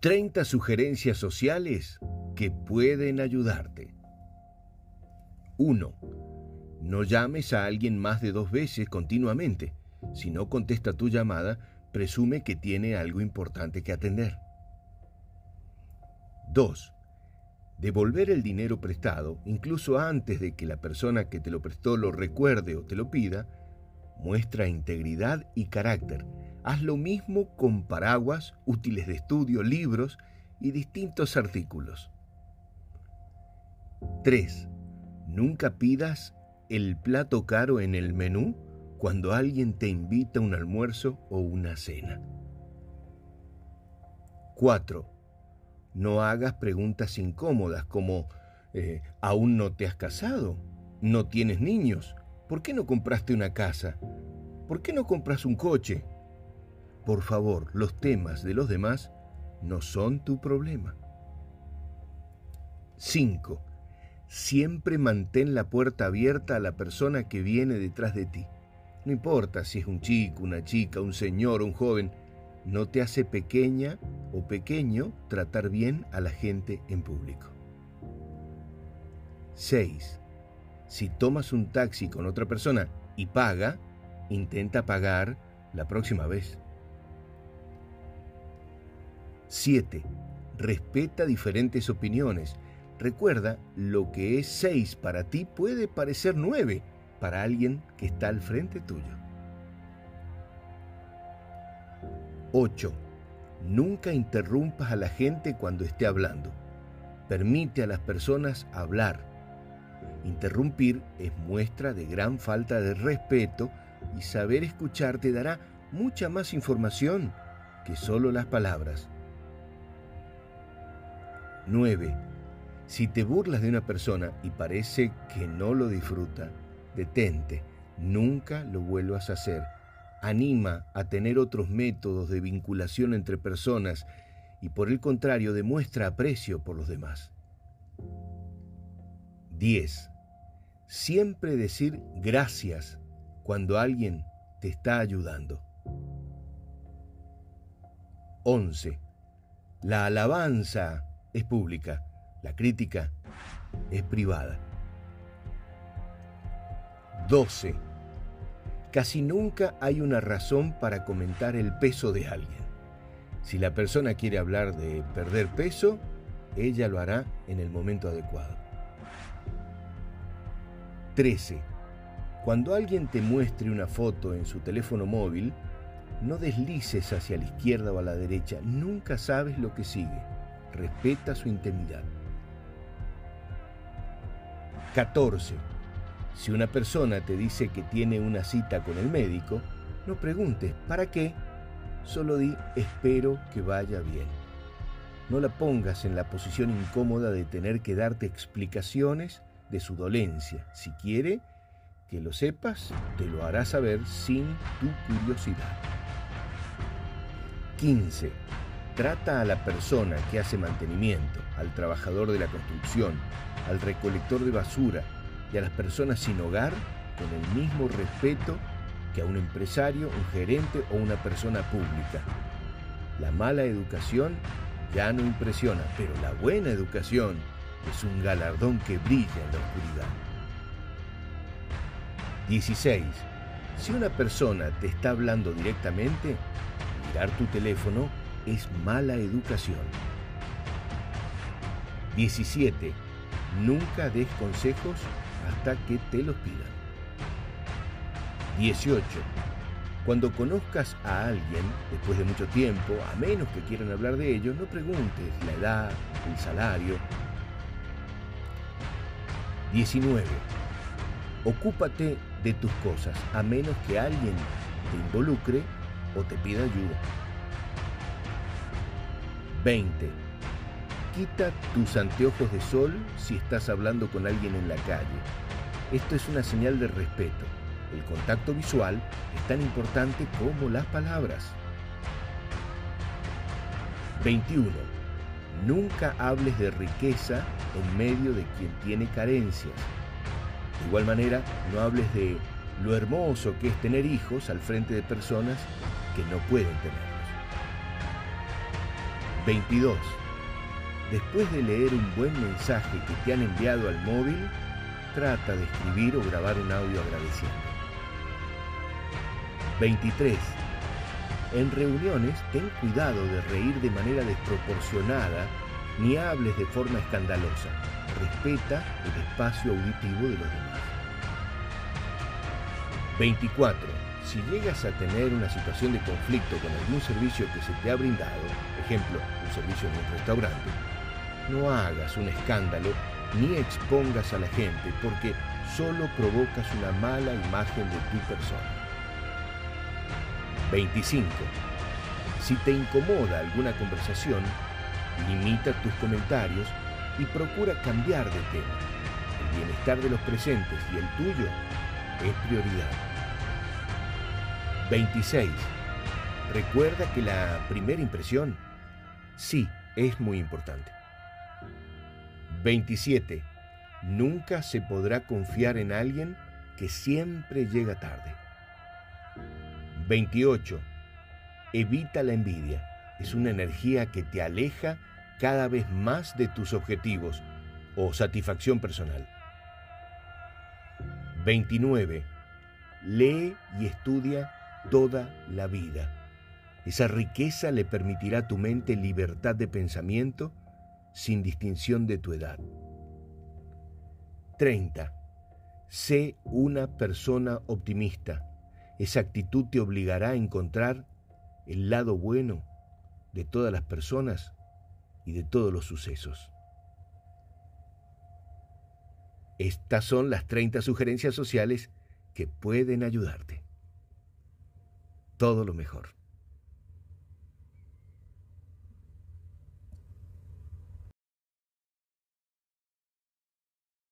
30 sugerencias sociales que pueden ayudarte. 1. No llames a alguien más de dos veces continuamente. Si no contesta tu llamada, presume que tiene algo importante que atender. 2. Devolver el dinero prestado, incluso antes de que la persona que te lo prestó lo recuerde o te lo pida, muestra integridad y carácter. Haz lo mismo con paraguas, útiles de estudio, libros y distintos artículos. 3. Nunca pidas el plato caro en el menú cuando alguien te invita a un almuerzo o una cena. 4. No hagas preguntas incómodas como eh, ¿aún no te has casado? ¿No tienes niños? ¿Por qué no compraste una casa? ¿Por qué no compras un coche? Por favor, los temas de los demás no son tu problema. 5. Siempre mantén la puerta abierta a la persona que viene detrás de ti. No importa si es un chico, una chica, un señor, un joven, no te hace pequeña o pequeño tratar bien a la gente en público. 6. Si tomas un taxi con otra persona y paga, intenta pagar la próxima vez. 7. Respeta diferentes opiniones Recuerda, lo que es 6 para ti puede parecer 9 para alguien que está al frente tuyo. 8. Nunca interrumpas a la gente cuando esté hablando. Permite a las personas hablar. Interrumpir es muestra de gran falta de respeto y saber escuchar te dará mucha más información que solo las palabras. 9 si te burlas de una persona y parece que no lo disfruta, detente, nunca lo vuelvas a hacer. Anima a tener otros métodos de vinculación entre personas y por el contrario demuestra aprecio por los demás. 10. Siempre decir gracias cuando alguien te está ayudando. 11. La alabanza es pública la crítica es privada. 12. Casi nunca hay una razón para comentar el peso de alguien. Si la persona quiere hablar de perder peso, ella lo hará en el momento adecuado. 13. Cuando alguien te muestre una foto en su teléfono móvil, no deslices hacia la izquierda o a la derecha, nunca sabes lo que sigue. Respeta su intimidad. 14. Si una persona te dice que tiene una cita con el médico, no preguntes ¿para qué? Solo di espero que vaya bien. No la pongas en la posición incómoda de tener que darte explicaciones de su dolencia. Si quiere que lo sepas, te lo hará saber sin tu curiosidad. 15. Trata a la persona que hace mantenimiento, al trabajador de la construcción, al recolector de basura y a las personas sin hogar con el mismo respeto que a un empresario, un gerente o una persona pública. La mala educación ya no impresiona, pero la buena educación es un galardón que brilla en la oscuridad. 16. Si una persona te está hablando directamente, mirar tu teléfono es mala educación. 17. Nunca des consejos hasta que te los pidan. 18. Cuando conozcas a alguien después de mucho tiempo, a menos que quieran hablar de ello, no preguntes la edad, el salario. 19. Ocúpate de tus cosas, a menos que alguien te involucre o te pida ayuda. 20 Quita tus anteojos de sol si estás hablando con alguien en la calle. Esto es una señal de respeto. El contacto visual es tan importante como las palabras. 21. Nunca hables de riqueza en medio de quien tiene carencias. De igual manera, no hables de lo hermoso que es tener hijos al frente de personas que no pueden tenerlos. 22. Después de leer un buen mensaje que te han enviado al móvil, trata de escribir o grabar un audio agradeciendo. 23. En reuniones, ten cuidado de reír de manera desproporcionada ni hables de forma escandalosa. Respeta el espacio auditivo de los demás. 24. Si llegas a tener una situación de conflicto con algún servicio que se te ha brindado, ejemplo, un servicio en un restaurante, no hagas un escándalo ni expongas a la gente porque solo provocas una mala imagen de tu persona. 25. Si te incomoda alguna conversación, limita tus comentarios y procura cambiar de tema. El bienestar de los presentes y el tuyo es prioridad. 26. Recuerda que la primera impresión sí es muy importante. 27. Nunca se podrá confiar en alguien que siempre llega tarde. 28. Evita la envidia. Es una energía que te aleja cada vez más de tus objetivos o satisfacción personal. 29. Lee y estudia toda la vida. Esa riqueza le permitirá a tu mente libertad de pensamiento sin distinción de tu edad. 30. Sé una persona optimista. Esa actitud te obligará a encontrar el lado bueno de todas las personas y de todos los sucesos. Estas son las 30 sugerencias sociales que pueden ayudarte. Todo lo mejor.